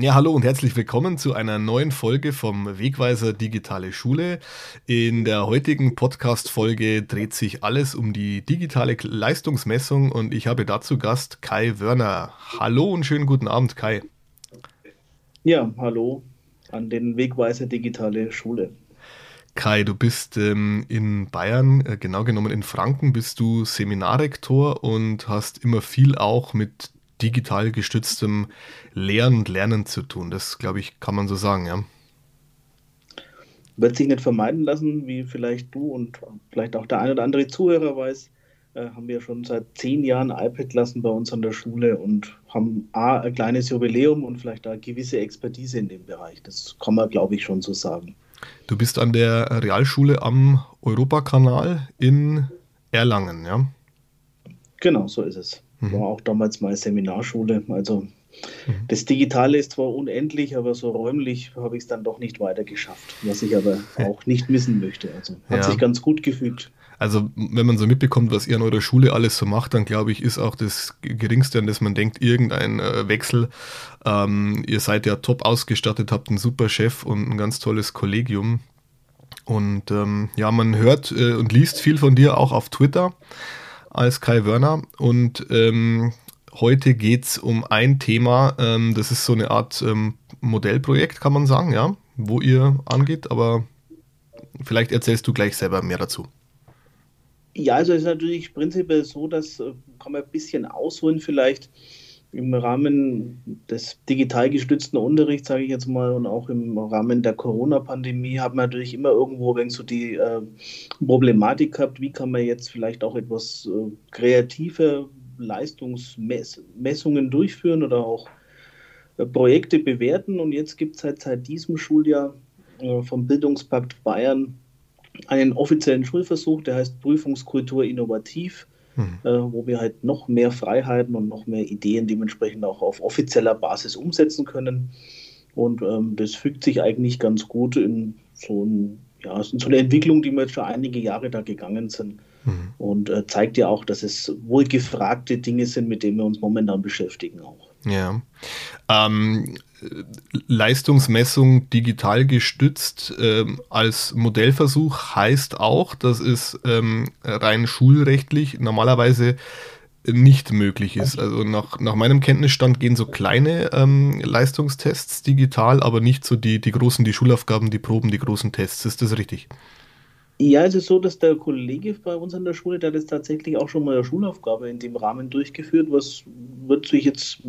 Ja, hallo und herzlich willkommen zu einer neuen Folge vom Wegweiser Digitale Schule. In der heutigen Podcast-Folge dreht sich alles um die digitale Leistungsmessung und ich habe dazu Gast Kai Wörner. Hallo und schönen guten Abend, Kai. Ja, hallo an den Wegweiser Digitale Schule. Kai, du bist ähm, in Bayern, äh, genau genommen in Franken, bist du Seminarrektor und hast immer viel auch mit digital gestütztem Lehren und Lernen zu tun. Das, glaube ich, kann man so sagen, ja. Wird sich nicht vermeiden lassen, wie vielleicht du und vielleicht auch der eine oder andere Zuhörer weiß, äh, haben wir schon seit zehn Jahren iPad-Klassen bei uns an der Schule und haben A, ein kleines Jubiläum und vielleicht eine gewisse Expertise in dem Bereich. Das kann man, glaube ich, schon so sagen. Du bist an der Realschule am Europakanal in Erlangen, ja? Genau, so ist es. Mhm. War auch damals mal Seminarschule. Also mhm. das Digitale ist zwar unendlich, aber so räumlich habe ich es dann doch nicht weiter geschafft, was ich aber auch nicht missen möchte. Also hat ja. sich ganz gut gefügt. Also wenn man so mitbekommt, was ihr an eurer Schule alles so macht, dann glaube ich, ist auch das Geringste, an das man denkt, irgendein äh, Wechsel. Ähm, ihr seid ja top ausgestattet, habt einen super Chef und ein ganz tolles Kollegium. Und ähm, ja, man hört äh, und liest viel von dir auch auf Twitter als Kai Wörner. Und ähm, heute geht es um ein Thema, ähm, das ist so eine Art ähm, Modellprojekt, kann man sagen, ja, wo ihr angeht, aber vielleicht erzählst du gleich selber mehr dazu. Ja, also es ist natürlich prinzipiell so, dass äh, kann man ein bisschen ausholen vielleicht im Rahmen des digital gestützten Unterrichts, sage ich jetzt mal, und auch im Rahmen der Corona-Pandemie hat man natürlich immer irgendwo wenn so die äh, Problematik gehabt, wie kann man jetzt vielleicht auch etwas äh, kreative Leistungsmessungen durchführen oder auch äh, Projekte bewerten. Und jetzt gibt es halt seit diesem Schuljahr äh, vom Bildungspakt Bayern einen offiziellen Schulversuch, der heißt Prüfungskultur innovativ mhm. äh, wo wir halt noch mehr Freiheiten und noch mehr Ideen dementsprechend auch auf offizieller Basis umsetzen können. Und ähm, das fügt sich eigentlich ganz gut in so, ein, ja, so eine Entwicklung, die wir jetzt schon einige Jahre da gegangen sind. Mhm. Und äh, zeigt ja auch, dass es wohl gefragte Dinge sind, mit denen wir uns momentan beschäftigen auch. Ja. Ähm, Leistungsmessung digital gestützt ähm, als Modellversuch heißt auch, dass es ähm, rein schulrechtlich normalerweise nicht möglich ist. Also nach, nach meinem Kenntnisstand gehen so kleine ähm, Leistungstests digital, aber nicht so die, die großen, die Schulaufgaben, die Proben, die großen Tests. Ist das richtig? Ja, es ist so, dass der Kollege bei uns an der Schule, der hat das tatsächlich auch schon mal eine Schulaufgabe in dem Rahmen durchgeführt. Was wird sich jetzt,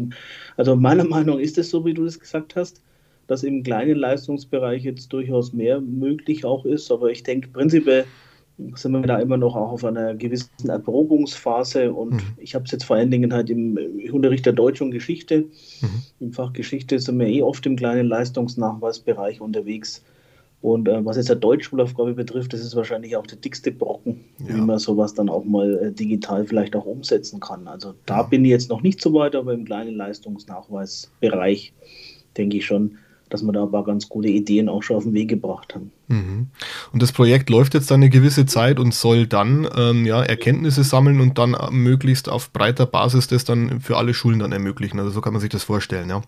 also meiner Meinung nach ist es so, wie du das gesagt hast, dass im kleinen Leistungsbereich jetzt durchaus mehr möglich auch ist. Aber ich denke, prinzipiell sind wir da immer noch auch auf einer gewissen Erprobungsphase. Und mhm. ich habe es jetzt vor allen Dingen halt im Unterricht der Deutsch und Geschichte. Mhm. Im Fach Geschichte sind wir eh oft im kleinen Leistungsnachweisbereich unterwegs. Und äh, was jetzt der Deutschschulaufgabe betrifft, das ist wahrscheinlich auch der dickste Brocken, ja. wie man sowas dann auch mal äh, digital vielleicht auch umsetzen kann. Also da ja. bin ich jetzt noch nicht so weit, aber im kleinen Leistungsnachweisbereich denke ich schon, dass wir da ein paar ganz gute Ideen auch schon auf den Weg gebracht haben. Mhm. Und das Projekt läuft jetzt dann eine gewisse Zeit und soll dann ähm, ja, Erkenntnisse sammeln und dann möglichst auf breiter Basis das dann für alle Schulen dann ermöglichen. Also so kann man sich das vorstellen, ja.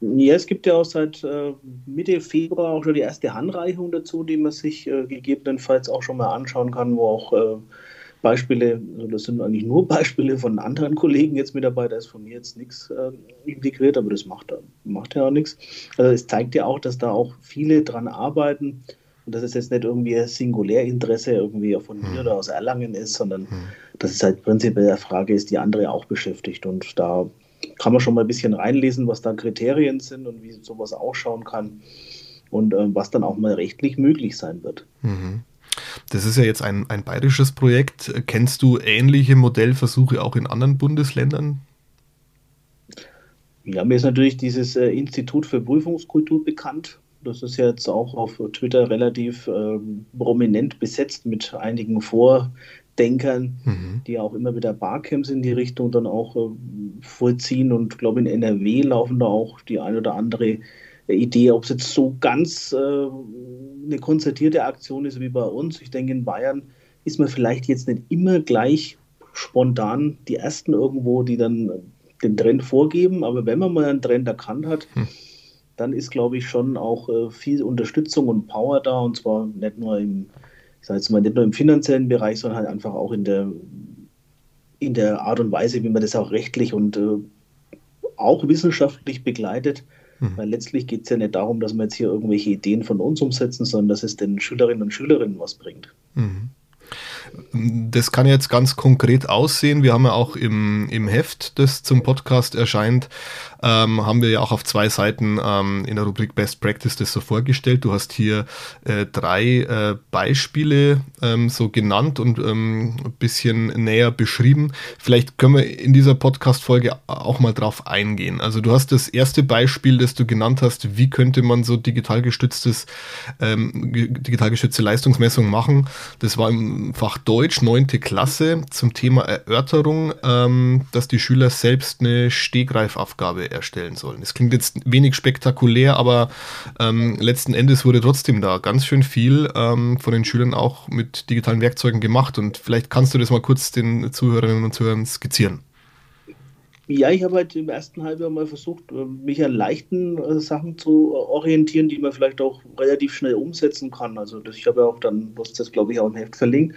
Ja, es gibt ja auch seit äh, Mitte Februar auch schon die erste Handreichung dazu, die man sich äh, gegebenenfalls auch schon mal anschauen kann, wo auch äh, Beispiele, also das sind eigentlich nur Beispiele von anderen Kollegen jetzt mit dabei, da ist von mir jetzt nichts integriert, aber das macht, macht ja auch nichts. Also es zeigt ja auch, dass da auch viele dran arbeiten und dass es jetzt nicht irgendwie ein Singulärinteresse irgendwie von mir hm. oder aus Erlangen ist, sondern hm. dass es halt prinzipiell eine Frage ist, die andere auch beschäftigt und da kann man schon mal ein bisschen reinlesen, was da Kriterien sind und wie sowas ausschauen kann und äh, was dann auch mal rechtlich möglich sein wird. Mhm. Das ist ja jetzt ein, ein bayerisches Projekt. Kennst du ähnliche Modellversuche auch in anderen Bundesländern? Ja, mir ist natürlich dieses äh, Institut für Prüfungskultur bekannt. Das ist jetzt auch auf Twitter relativ äh, prominent besetzt mit einigen Vor- Denkern, mhm. die auch immer wieder Barcamps in die Richtung dann auch äh, vollziehen. Und ich glaube, in NRW laufen da auch die ein oder andere Idee, ob es jetzt so ganz äh, eine konzertierte Aktion ist wie bei uns. Ich denke, in Bayern ist man vielleicht jetzt nicht immer gleich spontan die Ersten irgendwo, die dann den Trend vorgeben, aber wenn man mal einen Trend erkannt hat, hm. dann ist, glaube ich, schon auch äh, viel Unterstützung und Power da und zwar nicht nur im, ich sage jetzt mal, nicht nur im finanziellen Bereich, sondern halt einfach auch in der, in der Art und Weise, wie man das auch rechtlich und äh, auch wissenschaftlich begleitet. Mhm. Weil letztlich geht es ja nicht darum, dass wir jetzt hier irgendwelche Ideen von uns umsetzen, sondern dass es den Schülerinnen und Schülerinnen was bringt. Mhm. Das kann jetzt ganz konkret aussehen. Wir haben ja auch im, im Heft, das zum Podcast erscheint, ähm, haben wir ja auch auf zwei Seiten ähm, in der Rubrik Best Practice das so vorgestellt. Du hast hier äh, drei äh, Beispiele ähm, so genannt und ähm, ein bisschen näher beschrieben. Vielleicht können wir in dieser Podcast-Folge auch mal drauf eingehen. Also du hast das erste Beispiel, das du genannt hast, wie könnte man so digital gestütztes, ähm, digital gestützte Leistungsmessung machen. Das war im Fach Deutsch, neunte Klasse, zum Thema Erörterung, ähm, dass die Schüler selbst eine Stegreifaufgabe erstellen sollen. Es klingt jetzt wenig spektakulär, aber ähm, letzten Endes wurde trotzdem da ganz schön viel ähm, von den Schülern auch mit digitalen Werkzeugen gemacht. Und vielleicht kannst du das mal kurz den Zuhörerinnen und Zuhörern skizzieren. Ja, ich habe halt im ersten Halbjahr mal versucht, äh, mich an leichten äh, Sachen zu orientieren, die man vielleicht auch relativ schnell umsetzen kann. Also das, ich habe ja auch dann, du hast das glaube ich auch im Heft verlinkt,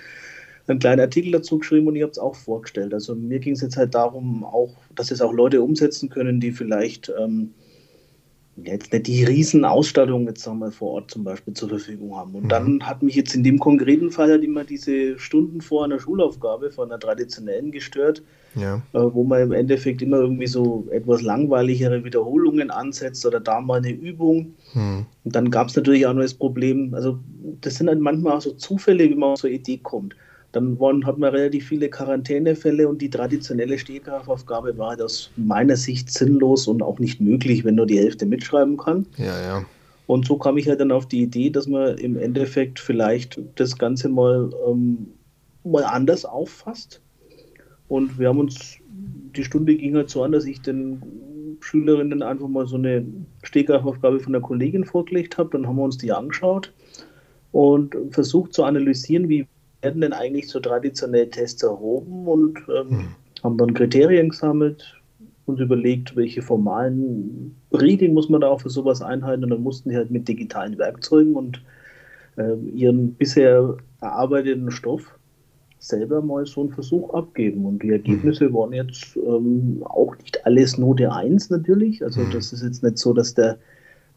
einen kleinen Artikel dazu geschrieben und ich habe es auch vorgestellt. Also mir ging es jetzt halt darum, auch, dass es auch Leute umsetzen können, die vielleicht ähm, jetzt nicht die Riesenausstattung jetzt sagen wir vor Ort zum Beispiel zur Verfügung haben. Und mhm. dann hat mich jetzt in dem konkreten Fall halt immer diese Stunden vor einer Schulaufgabe von einer traditionellen gestört, ja. äh, wo man im Endeffekt immer irgendwie so etwas langweiligere Wiederholungen ansetzt oder da mal eine Übung. Mhm. Und dann gab es natürlich auch noch das Problem, also das sind halt manchmal auch so Zufälle, wie man auf so eine Idee kommt. Dann waren, hat man relativ viele Quarantänefälle und die traditionelle Stehgreifaufgabe war aus meiner Sicht sinnlos und auch nicht möglich, wenn nur die Hälfte mitschreiben kann. Ja, ja. Und so kam ich halt dann auf die Idee, dass man im Endeffekt vielleicht das Ganze mal, ähm, mal anders auffasst. Und wir haben uns, die Stunde ging halt so an, dass ich den Schülerinnen einfach mal so eine Stehgreifaufgabe von der Kollegin vorgelegt habe. Dann haben wir uns die angeschaut und versucht zu analysieren, wie werden denn eigentlich so traditionell Tests erhoben und ähm, hm. haben dann Kriterien gesammelt und überlegt, welche formalen Regeln muss man da auch für sowas einhalten und dann mussten die halt mit digitalen Werkzeugen und äh, ihren bisher erarbeiteten Stoff selber mal so einen Versuch abgeben. Und die Ergebnisse mhm. waren jetzt ähm, auch nicht alles Note 1 natürlich. Also mhm. das ist jetzt nicht so, dass der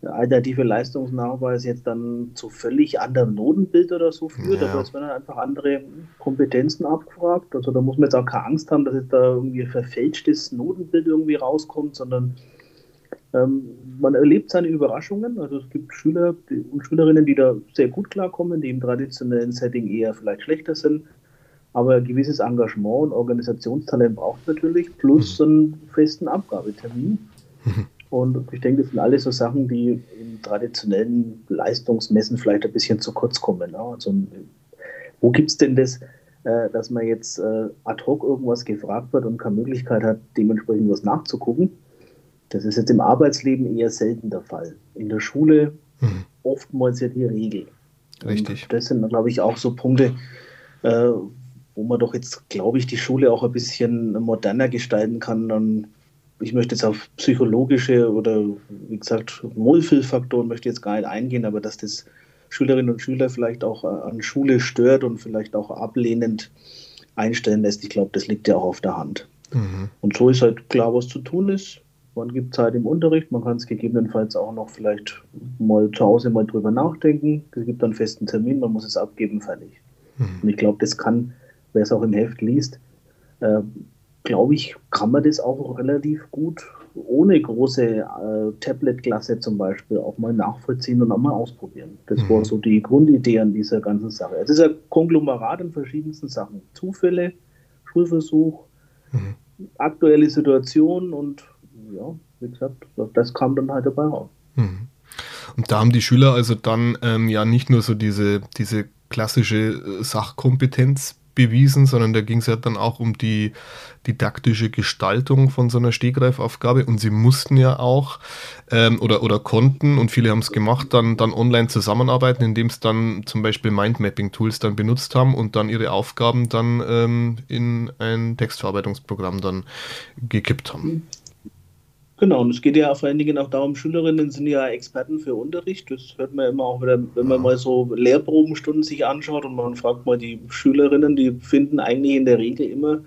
alternative Leistungsnachweis jetzt dann zu völlig anderem Notenbild oder so führt, ja. aber es werden einfach andere Kompetenzen abgefragt. Also da muss man jetzt auch keine Angst haben, dass jetzt da irgendwie ein verfälschtes Notenbild irgendwie rauskommt, sondern ähm, man erlebt seine Überraschungen. Also es gibt Schüler und Schülerinnen, die da sehr gut klarkommen, die im traditionellen Setting eher vielleicht schlechter sind. Aber ein gewisses Engagement und Organisationstalent braucht natürlich, plus mhm. einen festen Abgabetermin. Und ich denke, das sind alles so Sachen, die im traditionellen Leistungsmessen vielleicht ein bisschen zu kurz kommen. Ne? Also, wo gibt es denn das, äh, dass man jetzt äh, ad hoc irgendwas gefragt wird und keine Möglichkeit hat, dementsprechend was nachzugucken? Das ist jetzt im Arbeitsleben eher selten der Fall. In der Schule mhm. oftmals ja die Regel. Richtig. Und das sind, glaube ich, auch so Punkte, äh, wo man doch jetzt, glaube ich, die Schule auch ein bisschen moderner gestalten kann. Dann ich möchte jetzt auf psychologische oder wie gesagt Wohlfühlfaktoren möchte jetzt gar nicht eingehen, aber dass das Schülerinnen und Schüler vielleicht auch äh, an Schule stört und vielleicht auch ablehnend einstellen lässt, ich glaube, das liegt ja auch auf der Hand. Mhm. Und so ist halt klar, was zu tun ist. Man gibt Zeit im Unterricht, man kann es gegebenenfalls auch noch vielleicht mal zu Hause mal drüber nachdenken. Es gibt dann einen festen Termin, man muss es abgeben, fertig. Mhm. Und ich glaube, das kann, wer es auch im Heft liest, äh, glaube ich, kann man das auch relativ gut ohne große äh, Tablet-Klasse zum Beispiel auch mal nachvollziehen und auch mal ausprobieren. Das mhm. war so die Grundidee an dieser ganzen Sache. Es ist ein Konglomerat an verschiedensten Sachen. Zufälle, Schulversuch, mhm. aktuelle Situation und ja, wie gesagt, das kam dann halt dabei raus. Mhm. Und da haben die Schüler also dann ähm, ja nicht nur so diese, diese klassische äh, Sachkompetenz bewiesen, sondern da ging es ja dann auch um die didaktische Gestaltung von so einer Stegreifaufgabe und sie mussten ja auch ähm, oder, oder konnten und viele haben es gemacht, dann, dann online zusammenarbeiten, indem es dann zum Beispiel Mindmapping-Tools dann benutzt haben und dann ihre Aufgaben dann ähm, in ein Textverarbeitungsprogramm dann gekippt haben. Genau, und es geht ja vor allen Dingen auch darum, Schülerinnen sind ja Experten für Unterricht. Das hört man immer auch wieder, wenn man mal so Lehrprobenstunden sich anschaut und man fragt mal die Schülerinnen, die finden eigentlich in der Regel immer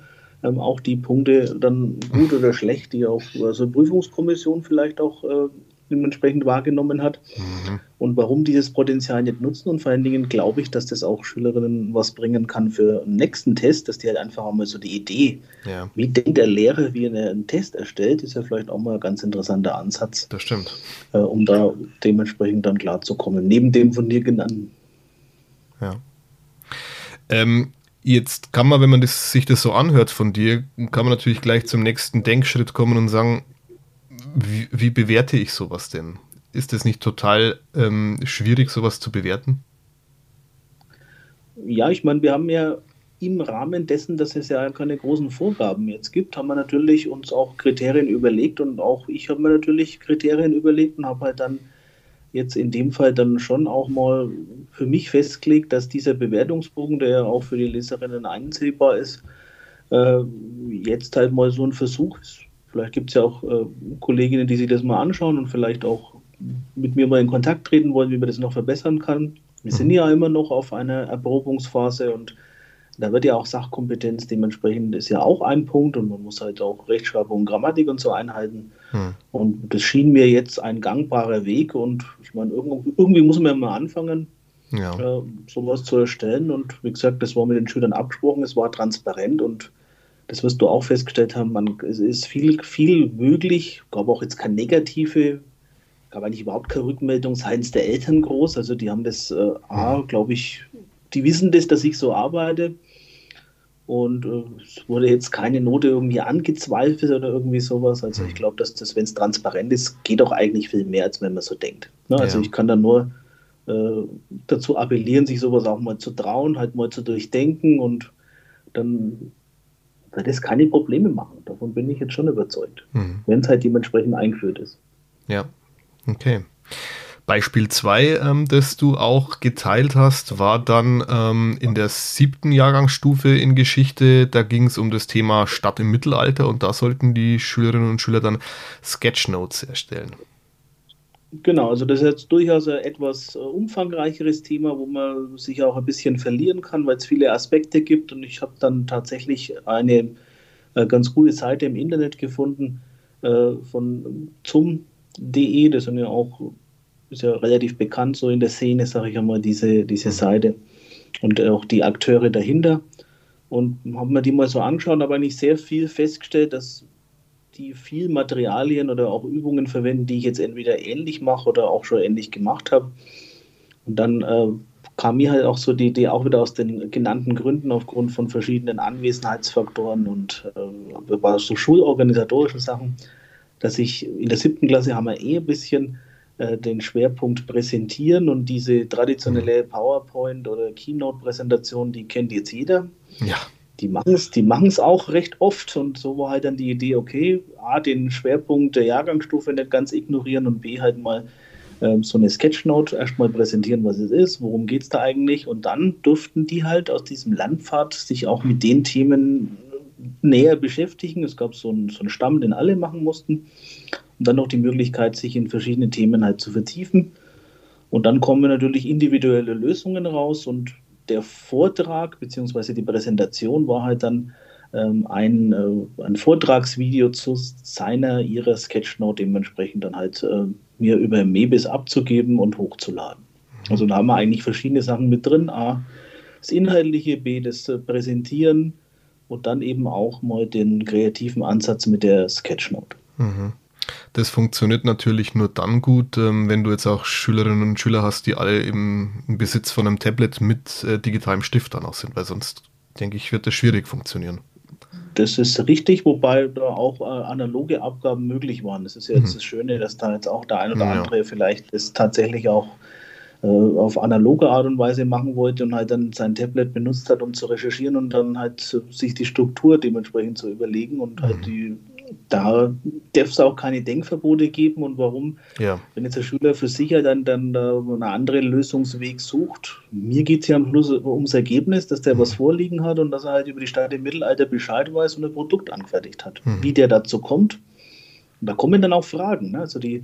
ähm, auch die Punkte dann gut oder schlecht, die auch so also Prüfungskommission vielleicht auch äh, dementsprechend wahrgenommen hat mhm. und warum dieses Potenzial nicht nutzen. Und vor allen Dingen glaube ich, dass das auch Schülerinnen was bringen kann für den nächsten Test, dass die halt einfach auch mal so die Idee, ja. wie denkt der Lehrer, wie er einen Test erstellt, ist ja vielleicht auch mal ein ganz interessanter Ansatz. Das stimmt. Äh, um da dementsprechend dann klarzukommen, neben dem von dir genannten. Ja. Ähm, Jetzt kann man, wenn man das, sich das so anhört von dir, kann man natürlich gleich zum nächsten Denkschritt kommen und sagen, wie, wie bewerte ich sowas denn? Ist es nicht total ähm, schwierig, sowas zu bewerten? Ja, ich meine, wir haben ja im Rahmen dessen, dass es ja keine großen Vorgaben jetzt gibt, haben wir natürlich uns auch Kriterien überlegt und auch ich habe mir natürlich Kriterien überlegt und habe halt dann jetzt in dem Fall dann schon auch mal für mich festgelegt, dass dieser Bewertungsbogen, der ja auch für die Leserinnen einsehbar ist, äh, jetzt halt mal so ein Versuch ist. Vielleicht gibt es ja auch äh, Kolleginnen, die sich das mal anschauen und vielleicht auch mit mir mal in Kontakt treten wollen, wie man das noch verbessern kann. Wir sind mhm. ja immer noch auf einer Erprobungsphase und da wird ja auch Sachkompetenz dementsprechend ist ja auch ein Punkt und man muss halt auch Rechtschreibung, Grammatik und so einhalten. Hm. Und das schien mir jetzt ein gangbarer Weg und ich meine, irgendwie, irgendwie muss man ja mal anfangen, ja. äh, sowas zu erstellen. Und wie gesagt, das war mit den Schülern abgesprochen, es war transparent und das wirst du auch festgestellt haben, man, es ist viel, viel möglich, gab auch jetzt keine negative, gab eigentlich überhaupt keine Rückmeldung seitens der Eltern groß. Also die haben das, äh, A, glaube ich, die wissen das, dass ich so arbeite. Und äh, es wurde jetzt keine Note irgendwie angezweifelt oder irgendwie sowas. Also ich hm. glaube, dass das, wenn es transparent ist, geht auch eigentlich viel mehr, als wenn man so denkt. Ne? Also ja. ich kann da nur äh, dazu appellieren, sich sowas auch mal zu trauen, halt mal zu durchdenken und dann wird es keine Probleme machen. Davon bin ich jetzt schon überzeugt, mhm. wenn es halt dementsprechend eingeführt ist. Ja, okay. Beispiel 2, ähm, das du auch geteilt hast, war dann ähm, in der siebten Jahrgangsstufe in Geschichte. Da ging es um das Thema Stadt im Mittelalter und da sollten die Schülerinnen und Schüler dann Sketchnotes erstellen. Genau, also das ist jetzt durchaus ein etwas äh, umfangreicheres Thema, wo man sich auch ein bisschen verlieren kann, weil es viele Aspekte gibt. Und ich habe dann tatsächlich eine äh, ganz gute Seite im Internet gefunden äh, von zum.de. Das sind ja auch ist ja relativ bekannt so in der Szene, sage ich einmal, diese, diese Seite und auch die Akteure dahinter. Und haben mir die mal so angeschaut, aber nicht sehr viel festgestellt, dass die viel Materialien oder auch Übungen verwenden, die ich jetzt entweder ähnlich mache oder auch schon ähnlich gemacht habe. Und dann äh, kam mir halt auch so die Idee, auch wieder aus den genannten Gründen, aufgrund von verschiedenen Anwesenheitsfaktoren und äh, so schulorganisatorischen Sachen, dass ich in der siebten Klasse haben wir eh ein bisschen äh, den Schwerpunkt präsentieren und diese traditionelle mhm. PowerPoint- oder Keynote-Präsentation, die kennt jetzt jeder. Ja. Die machen es die auch recht oft und so war halt dann die Idee, okay, A, den Schwerpunkt der Jahrgangsstufe nicht ganz ignorieren und B, halt mal ähm, so eine Sketchnote erstmal präsentieren, was es ist, worum geht es da eigentlich und dann durften die halt aus diesem Landpfad sich auch mit den Themen näher beschäftigen. Es gab so einen, so einen Stamm, den alle machen mussten und dann noch die Möglichkeit, sich in verschiedene Themen halt zu vertiefen. Und dann kommen natürlich individuelle Lösungen raus und der Vortrag bzw. die Präsentation war halt dann ähm, ein, äh, ein Vortragsvideo zu seiner, ihrer Sketchnote dementsprechend dann halt äh, mir über Mebis abzugeben und hochzuladen. Mhm. Also da haben wir eigentlich verschiedene Sachen mit drin. A, das Inhaltliche, B, das äh, Präsentieren und dann eben auch mal den kreativen Ansatz mit der Sketchnote. Mhm. Das funktioniert natürlich nur dann gut, ähm, wenn du jetzt auch Schülerinnen und Schüler hast, die alle im, Besitz von einem Tablet mit äh, digitalem Stift dann auch sind, weil sonst, denke ich, wird das schwierig funktionieren. Das ist richtig, wobei da auch äh, analoge Abgaben möglich waren. Das ist ja jetzt mhm. das Schöne, dass da jetzt auch der ein oder ja. andere vielleicht es tatsächlich auch äh, auf analoge Art und Weise machen wollte und halt dann sein Tablet benutzt hat, um zu recherchieren und dann halt sich die Struktur dementsprechend zu überlegen und halt mhm. die da darf es auch keine Denkverbote geben und warum, ja. wenn jetzt der Schüler für sich halt dann, dann einen anderen Lösungsweg sucht. Mir geht es ja am Schluss ums Ergebnis, dass der mhm. was vorliegen hat und dass er halt über die Stadt im Mittelalter Bescheid weiß und ein Produkt angefertigt hat. Mhm. Wie der dazu kommt, und da kommen dann auch Fragen. Ne? Also die,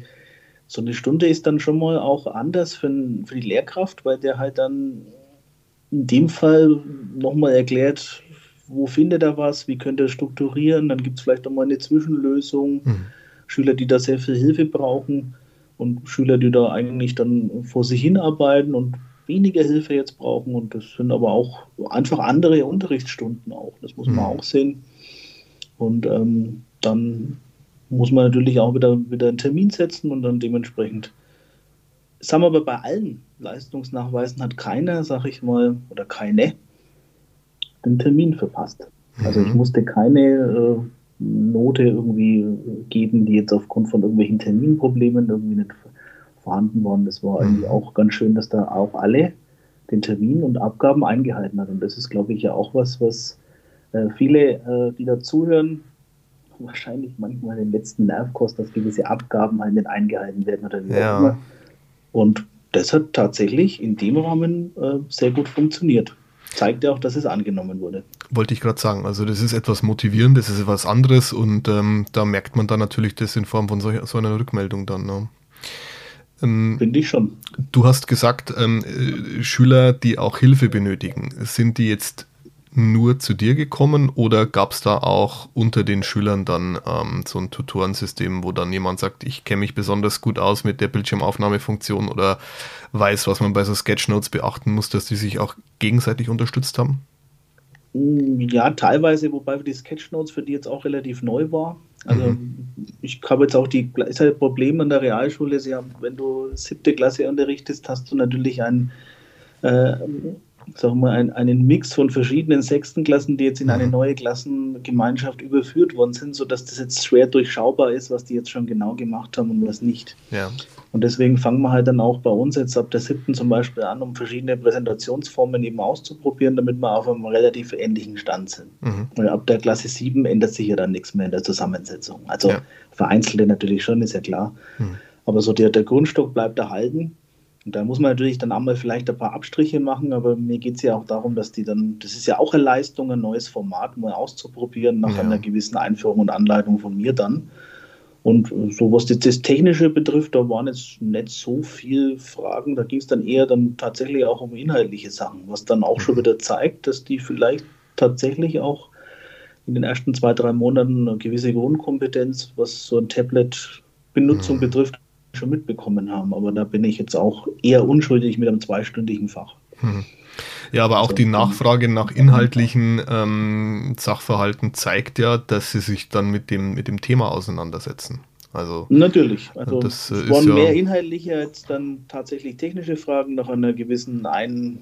so eine Stunde ist dann schon mal auch anders für, für die Lehrkraft, weil der halt dann in dem Fall nochmal erklärt, wo findet er was, wie könnte er strukturieren, dann gibt es vielleicht nochmal eine Zwischenlösung. Mhm. Schüler, die da sehr viel Hilfe brauchen und Schüler, die da eigentlich dann vor sich hinarbeiten und weniger Hilfe jetzt brauchen. Und das sind aber auch einfach andere Unterrichtsstunden auch. Das muss man mhm. auch sehen. Und ähm, dann muss man natürlich auch wieder, wieder einen Termin setzen und dann dementsprechend. Das haben wir aber bei allen Leistungsnachweisen hat keiner, sag ich mal, oder keine, den Termin verpasst. Also ich mhm. musste keine äh, Note irgendwie geben, die jetzt aufgrund von irgendwelchen Terminproblemen irgendwie nicht vorhanden waren. Das war eigentlich mhm. auch ganz schön, dass da auch alle den Termin und Abgaben eingehalten hat. Und das ist, glaube ich, ja auch was, was äh, viele, äh, die da zuhören, wahrscheinlich manchmal den letzten Nerv kostet, dass gewisse Abgaben halt nicht eingehalten werden oder wie ja. auch immer. Und das hat tatsächlich in dem Rahmen äh, sehr gut funktioniert. Zeigt ja auch, dass es angenommen wurde. Wollte ich gerade sagen. Also das ist etwas motivierendes, das ist etwas anderes und ähm, da merkt man dann natürlich das in Form von so, so einer Rückmeldung dann. Ne? Ähm, Finde ich schon. Du hast gesagt, ähm, äh, Schüler, die auch Hilfe benötigen, sind die jetzt nur zu dir gekommen oder gab es da auch unter den Schülern dann ähm, so ein Tutorensystem, wo dann jemand sagt, ich kenne mich besonders gut aus mit der Bildschirmaufnahmefunktion oder weiß, was man bei so Sketchnotes beachten muss, dass die sich auch gegenseitig unterstützt haben? Ja, teilweise, wobei die Sketchnotes für die jetzt auch relativ neu war. Also mhm. ich habe jetzt auch die ist halt Problem an der Realschule, sie haben, wenn du siebte Klasse unterrichtest, hast du natürlich ein äh, sagen wir, ein, einen Mix von verschiedenen Sechstenklassen, die jetzt in eine mhm. neue Klassengemeinschaft überführt worden sind, sodass das jetzt schwer durchschaubar ist, was die jetzt schon genau gemacht haben und was nicht. Ja. Und deswegen fangen wir halt dann auch bei uns jetzt ab der siebten zum Beispiel an, um verschiedene Präsentationsformen eben auszuprobieren, damit wir auf einem relativ ähnlichen Stand sind. Mhm. Und ab der Klasse sieben ändert sich ja dann nichts mehr in der Zusammensetzung. Also ja. vereinzelte natürlich schon, ist ja klar. Mhm. Aber so der, der Grundstock bleibt erhalten. Und da muss man natürlich dann einmal vielleicht ein paar Abstriche machen, aber mir geht es ja auch darum, dass die dann, das ist ja auch eine Leistung, ein neues Format mal auszuprobieren, nach ja. einer gewissen Einführung und Anleitung von mir dann. Und so was das, das Technische betrifft, da waren jetzt nicht so viele Fragen. Da ging es dann eher dann tatsächlich auch um inhaltliche Sachen, was dann auch schon mhm. wieder zeigt, dass die vielleicht tatsächlich auch in den ersten zwei, drei Monaten eine gewisse Grundkompetenz, was so ein Tablet-Benutzung mhm. betrifft, schon mitbekommen haben. Aber da bin ich jetzt auch eher unschuldig mit einem zweistündigen Fach. Hm. Ja, aber auch die Nachfrage nach inhaltlichen ähm, Sachverhalten zeigt ja, dass sie sich dann mit dem, mit dem Thema auseinandersetzen. Also, Natürlich. Also das, äh, es waren ja mehr inhaltliche als dann tatsächlich technische Fragen nach einer gewissen ein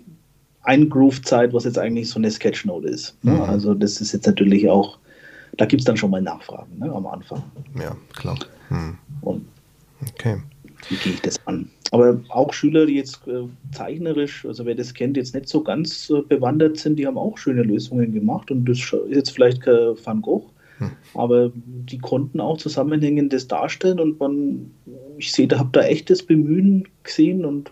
Eingroove-Zeit, was jetzt eigentlich so eine Sketchnote ist. Ne? Mhm. Also das ist jetzt natürlich auch, da gibt es dann schon mal Nachfragen ne, am Anfang. Ja, klar. Mhm. Und Okay. Wie gehe ich das an? Aber auch Schüler, die jetzt äh, zeichnerisch, also wer das kennt, jetzt nicht so ganz äh, bewandert sind, die haben auch schöne Lösungen gemacht und das ist jetzt vielleicht kein Van Gogh, hm. aber die konnten auch Zusammenhängendes darstellen und man, ich sehe, da habe da echtes Bemühen gesehen und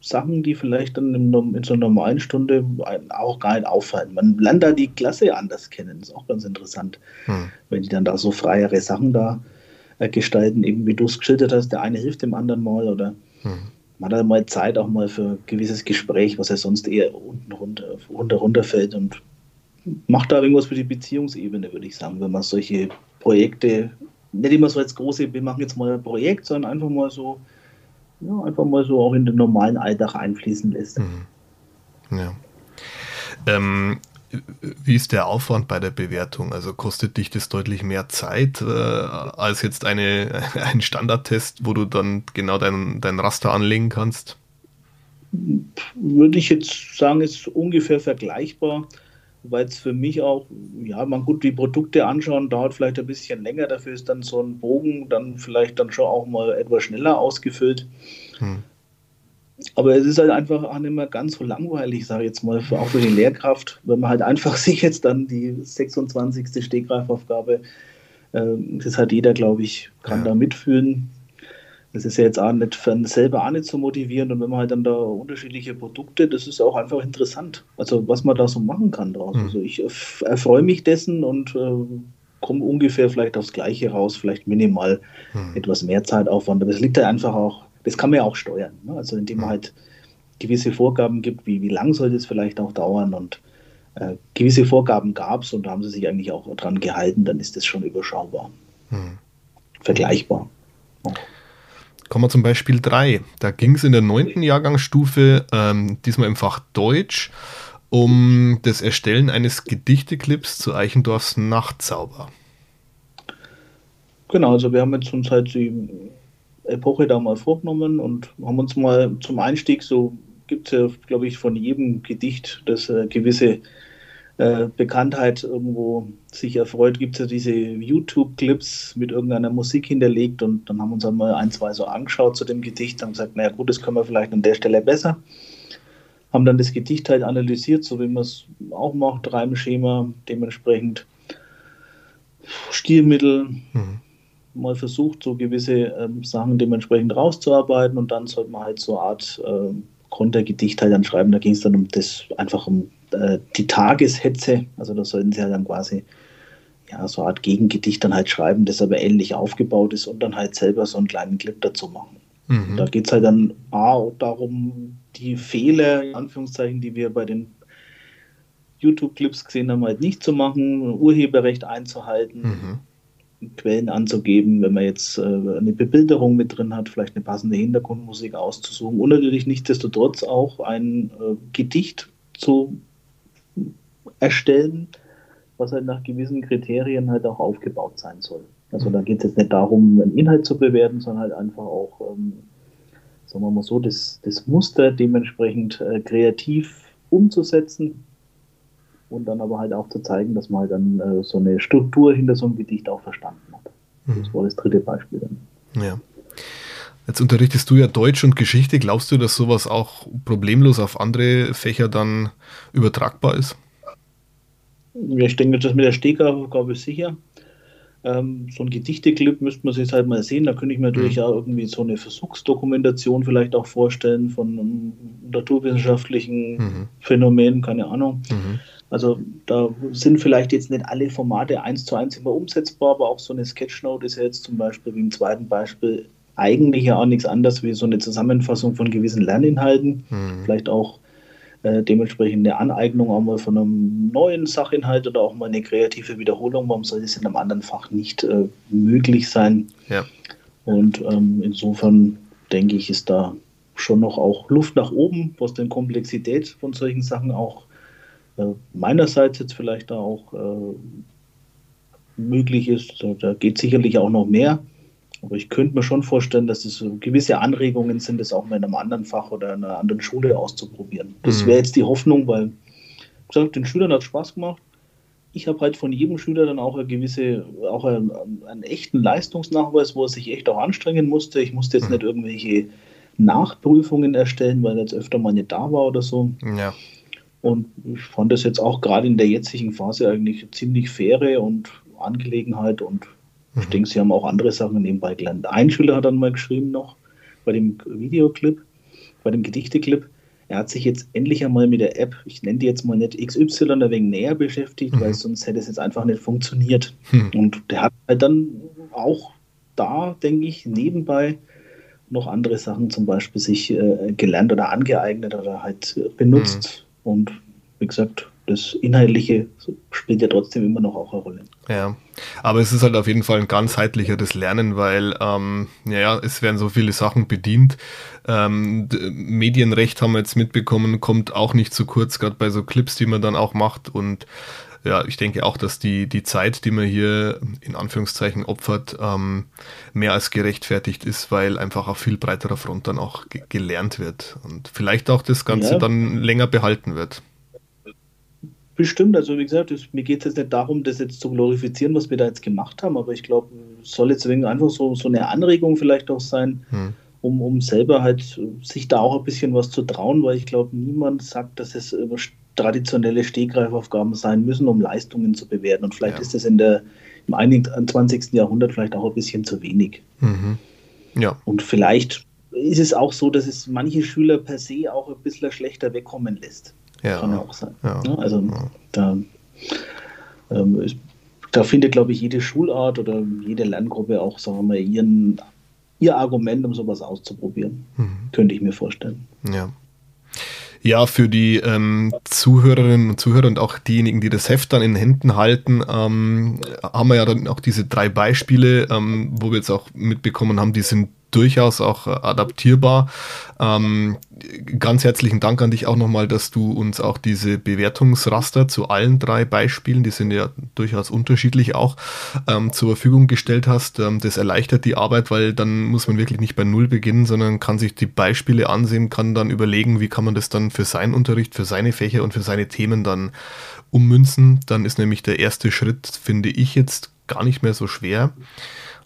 Sachen, die vielleicht dann in, in so einer normalen Stunde auch gar nicht auffallen. Man lernt da die Klasse anders kennen, das ist auch ganz interessant, hm. wenn die dann da so freiere Sachen da äh, gestalten, eben wie du es geschildert hast, der eine hilft dem anderen mal oder mhm. man hat mal Zeit auch mal für ein gewisses Gespräch, was ja sonst eher unten runter, runter runterfällt und macht da irgendwas für die Beziehungsebene, würde ich sagen, wenn man solche Projekte, nicht immer so als große, wir machen jetzt mal ein Projekt, sondern einfach mal so, ja, einfach mal so auch in den normalen Alltag einfließen lässt. Mhm. Ja. Ähm, wie ist der Aufwand bei der Bewertung? Also kostet dich das deutlich mehr Zeit äh, als jetzt eine, ein Standardtest, wo du dann genau dein, dein Raster anlegen kannst? Würde ich jetzt sagen, ist ungefähr vergleichbar, weil es für mich auch, ja, man gut die Produkte anschauen, dauert vielleicht ein bisschen länger, dafür ist dann so ein Bogen dann vielleicht dann schon auch mal etwas schneller ausgefüllt. Hm. Aber es ist halt einfach auch nicht mehr ganz so langweilig, sage ich jetzt mal, auch für die Lehrkraft, wenn man halt einfach sich jetzt dann die 26. Stegreifaufgabe, äh, das hat jeder, glaube ich, kann ja. da mitfühlen. Das ist ja jetzt auch nicht für einen selber auch nicht so motivierend und wenn man halt dann da unterschiedliche Produkte, das ist auch einfach interessant. Also was man da so machen kann draus. Mhm. Also ich erfreue mich dessen und äh, komme ungefähr vielleicht aufs Gleiche raus, vielleicht minimal mhm. etwas mehr Zeitaufwand. Aber es liegt halt einfach auch das kann man ja auch steuern. Ne? Also indem man halt gewisse Vorgaben gibt, wie, wie lang soll das vielleicht auch dauern und äh, gewisse Vorgaben gab es und da haben sie sich eigentlich auch dran gehalten, dann ist das schon überschaubar. Hm. Vergleichbar. Ja. Kommen wir zum Beispiel 3. Da ging es in der neunten Jahrgangsstufe, ähm, diesmal im Fach Deutsch, um das Erstellen eines Gedichteclips zu Eichendorfs Nachtzauber. Genau, also wir haben jetzt uns halt die Epoche da mal vorgenommen und haben uns mal zum Einstieg, so gibt es ja, glaube ich, von jedem Gedicht, das äh, gewisse äh, Bekanntheit irgendwo sich erfreut, gibt es ja diese YouTube-Clips mit irgendeiner Musik hinterlegt und dann haben wir uns einmal ein, zwei so angeschaut zu dem Gedicht und gesagt, naja gut, das können wir vielleicht an der Stelle besser. Haben dann das Gedicht halt analysiert, so wie man es auch macht, Reimschema, dementsprechend Stilmittel, mhm mal versucht, so gewisse ähm, Sachen dementsprechend rauszuarbeiten und dann sollte man halt so eine Art äh, Kontergedicht halt dann schreiben. Da ging es dann um das einfach um äh, die Tageshetze. Also da sollten sie halt dann quasi ja, so eine Art Gegengedicht dann halt schreiben, das aber ähnlich aufgebaut ist und dann halt selber so einen kleinen Clip dazu machen. Mhm. Da geht es halt dann A, darum, die Fehler, in Anführungszeichen, die wir bei den YouTube-Clips gesehen haben, halt nicht zu machen, Urheberrecht einzuhalten. Mhm Quellen anzugeben, wenn man jetzt äh, eine Bebilderung mit drin hat, vielleicht eine passende Hintergrundmusik auszusuchen und natürlich nichtsdestotrotz auch ein äh, Gedicht zu erstellen, was halt nach gewissen Kriterien halt auch aufgebaut sein soll. Also da geht es jetzt nicht darum, einen Inhalt zu bewerten, sondern halt einfach auch, ähm, sagen wir mal so, das, das Muster dementsprechend äh, kreativ umzusetzen und dann aber halt auch zu zeigen, dass man halt dann äh, so eine Struktur hinter so einem Gedicht auch verstanden hat. Mhm. Das war das dritte Beispiel dann. Ja. Jetzt unterrichtest du ja Deutsch und Geschichte. Glaubst du, dass sowas auch problemlos auf andere Fächer dann übertragbar ist? Ja, ich denke, das mit der Stegaufgabe ist sicher. Ähm, so ein Gedichteclip müsste man sich halt mal sehen. Da könnte ich mir natürlich mhm. auch irgendwie so eine Versuchsdokumentation vielleicht auch vorstellen von einem naturwissenschaftlichen mhm. Phänomen, keine Ahnung. Mhm. Also da sind vielleicht jetzt nicht alle Formate eins zu eins immer umsetzbar, aber auch so eine Sketchnote ist ja jetzt zum Beispiel wie im zweiten Beispiel eigentlich ja auch nichts anderes wie so eine Zusammenfassung von gewissen Lerninhalten. Mhm. Vielleicht auch äh, dementsprechend eine Aneignung auch mal von einem neuen Sachinhalt oder auch mal eine kreative Wiederholung. Warum soll das in einem anderen Fach nicht äh, möglich sein? Ja. Und ähm, insofern denke ich, ist da schon noch auch Luft nach oben, was die Komplexität von solchen Sachen auch meinerseits jetzt vielleicht da auch äh, möglich ist. Da geht sicherlich auch noch mehr. Aber ich könnte mir schon vorstellen, dass es gewisse Anregungen sind, das auch mal in einem anderen Fach oder in einer anderen Schule auszuprobieren. Das mhm. wäre jetzt die Hoffnung, weil, wie gesagt, den Schülern hat es Spaß gemacht. Ich habe halt von jedem Schüler dann auch eine gewisse, auch einen, einen, echten Leistungsnachweis, wo er sich echt auch anstrengen musste. Ich musste jetzt mhm. nicht irgendwelche Nachprüfungen erstellen, weil er jetzt öfter mal nicht da war oder so. Ja. Und ich fand das jetzt auch gerade in der jetzigen Phase eigentlich ziemlich faire und Angelegenheit und ich mhm. denke, sie haben auch andere Sachen nebenbei gelernt. Ein Schüler hat dann mal geschrieben noch bei dem Videoclip, bei dem Gedichteclip, er hat sich jetzt endlich einmal mit der App, ich nenne die jetzt mal nicht XY, ein wenig näher beschäftigt, mhm. weil sonst hätte es jetzt einfach nicht funktioniert. Mhm. Und der hat halt dann auch da, denke ich, nebenbei noch andere Sachen zum Beispiel sich äh, gelernt oder angeeignet oder halt benutzt. Und wie gesagt, das Inhaltliche spielt ja trotzdem immer noch auch eine Rolle. Ja, aber es ist halt auf jeden Fall ein ganzheitlicheres Lernen, weil ähm, ja, es werden so viele Sachen bedient. Ähm, Medienrecht haben wir jetzt mitbekommen, kommt auch nicht zu kurz, gerade bei so Clips, die man dann auch macht. Und ja, ich denke auch, dass die, die Zeit, die man hier in Anführungszeichen opfert, ähm, mehr als gerechtfertigt ist, weil einfach auf viel breiterer Front dann auch gelernt wird und vielleicht auch das Ganze ja. dann länger behalten wird. Bestimmt, also wie gesagt, es, mir geht es jetzt nicht darum, das jetzt zu glorifizieren, was wir da jetzt gemacht haben, aber ich glaube, es soll jetzt einfach so, so eine Anregung vielleicht auch sein, hm. um, um selber halt sich da auch ein bisschen was zu trauen, weil ich glaube, niemand sagt, dass es traditionelle Stegreifaufgaben sein müssen, um Leistungen zu bewerten. Und vielleicht ja. ist das in der, im 21. Jahrhundert vielleicht auch ein bisschen zu wenig. Mhm. Ja. Und vielleicht ist es auch so, dass es manche Schüler per se auch ein bisschen schlechter wegkommen lässt. Ja. Kann ja auch sein. Ja. Ne? Also da, ähm, da findet, glaube ich, jede Schulart oder jede Lerngruppe auch, sagen wir mal, ihren, ihr Argument, um sowas auszuprobieren. Mhm. Könnte ich mir vorstellen. Ja. Ja, für die ähm, Zuhörerinnen und Zuhörer und auch diejenigen, die das Heft dann in Händen halten, ähm, haben wir ja dann auch diese drei Beispiele, ähm, wo wir jetzt auch mitbekommen haben, die sind durchaus auch äh, adaptierbar. Ähm, ganz herzlichen Dank an dich auch nochmal, dass du uns auch diese Bewertungsraster zu allen drei Beispielen, die sind ja durchaus unterschiedlich auch, ähm, zur Verfügung gestellt hast. Ähm, das erleichtert die Arbeit, weil dann muss man wirklich nicht bei Null beginnen, sondern kann sich die Beispiele ansehen, kann dann überlegen, wie kann man das dann für seinen Unterricht, für seine Fächer und für seine Themen dann ummünzen. Dann ist nämlich der erste Schritt, finde ich jetzt, gar nicht mehr so schwer.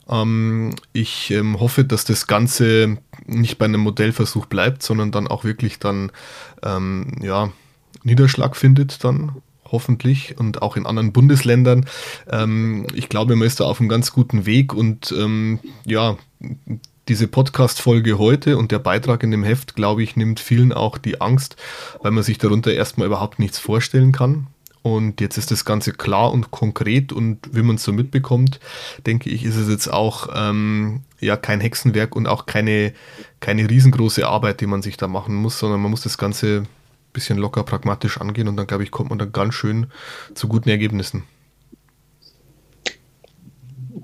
Ähm, ich ähm, hoffe, dass das Ganze nicht bei einem Modellversuch bleibt, sondern dann auch wirklich dann ähm, ja, Niederschlag findet dann hoffentlich und auch in anderen Bundesländern. Ähm, ich glaube, man ist da auf einem ganz guten Weg und ähm, ja, diese Podcast-Folge heute und der Beitrag in dem Heft, glaube ich, nimmt vielen auch die Angst, weil man sich darunter erstmal überhaupt nichts vorstellen kann. Und jetzt ist das Ganze klar und konkret und wie man es so mitbekommt, denke ich, ist es jetzt auch ähm, ja kein Hexenwerk und auch keine, keine riesengroße Arbeit, die man sich da machen muss, sondern man muss das Ganze ein bisschen locker pragmatisch angehen und dann, glaube ich, kommt man dann ganz schön zu guten Ergebnissen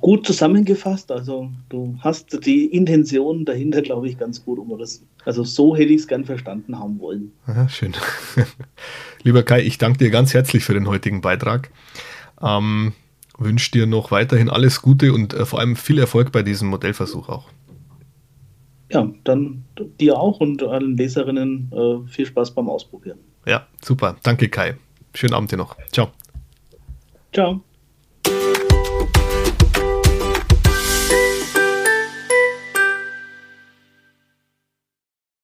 gut zusammengefasst. Also du hast die Intention dahinter, glaube ich, ganz gut umrissen. Also so hätte ich es gern verstanden haben wollen. Ja, schön. Lieber Kai, ich danke dir ganz herzlich für den heutigen Beitrag. Ähm, wünsche dir noch weiterhin alles Gute und äh, vor allem viel Erfolg bei diesem Modellversuch auch. Ja, dann dir auch und allen Leserinnen äh, viel Spaß beim Ausprobieren. Ja, super. Danke, Kai. Schönen Abend dir noch. Ciao. Ciao.